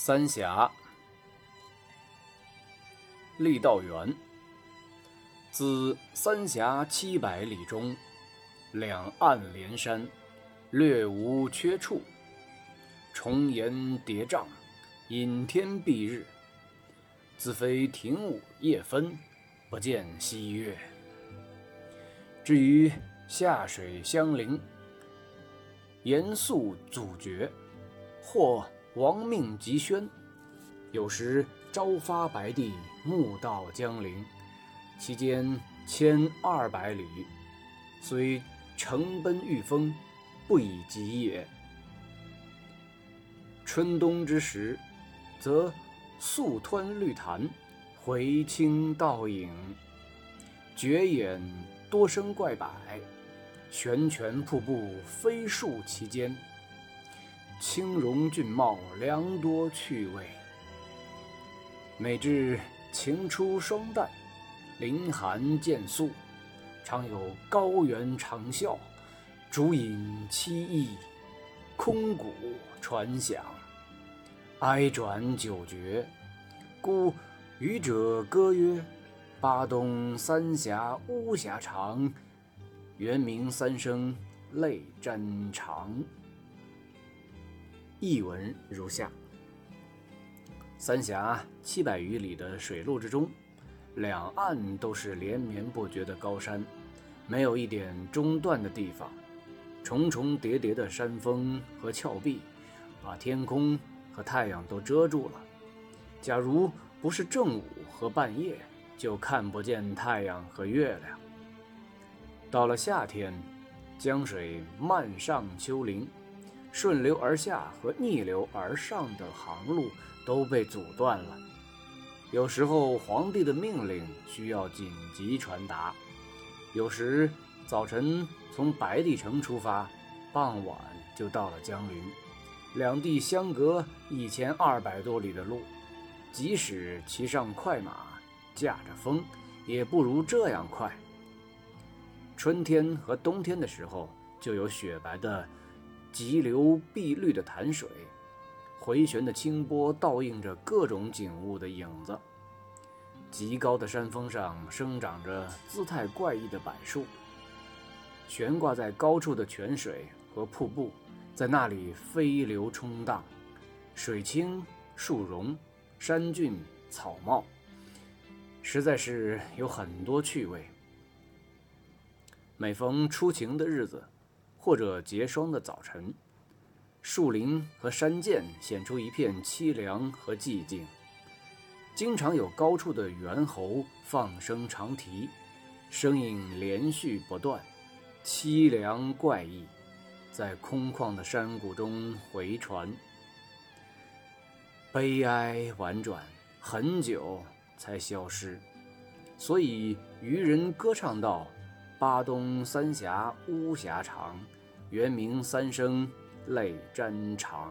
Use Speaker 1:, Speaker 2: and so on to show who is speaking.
Speaker 1: 三峡，郦道元。自三峡七百里中，两岸连山，略无缺处。重岩叠嶂，隐天蔽日。自非亭午夜分，不见西月。至于下水相邻，严肃阻绝，或。亡命急宣，有时朝发白帝，暮到江陵，其间千二百里，虽乘奔御风，不以疾也。春冬之时，则溯湍绿潭，回清倒影，绝眼多生怪柏，悬泉瀑布飞漱其间。青容俊茂，良多趣味。每至晴初霜旦，林寒渐肃，常有高原长啸，竹影凄异，空谷传响，哀转久绝。故渔者歌曰：“巴东三峡巫峡长，猿鸣三声泪沾裳。”译文如下：三峡七百余里的水路之中，两岸都是连绵不绝的高山，没有一点中断的地方。重重叠叠的山峰和峭壁，把天空和太阳都遮住了。假如不是正午和半夜，就看不见太阳和月亮。到了夏天，江水漫上丘陵。顺流而下和逆流而上的航路都被阻断了。有时候皇帝的命令需要紧急传达，有时早晨从白帝城出发，傍晚就到了江陵。两地相隔一千二百多里的路，即使骑上快马，驾着风，也不如这样快。春天和冬天的时候，就有雪白的。急流碧绿的潭水，回旋的清波倒映着各种景物的影子。极高的山峰上生长着姿态怪异的柏树，悬挂在高处的泉水和瀑布在那里飞流冲荡，水清树荣，山峻草茂，实在是有很多趣味。每逢出晴的日子。或者结霜的早晨，树林和山涧显出一片凄凉和寂静。经常有高处的猿猴放声长啼，声音连续不断，凄凉怪异，在空旷的山谷中回传，悲哀婉转，很久才消失。所以渔人歌唱道。巴东三峡巫峡长，原名三声泪沾裳。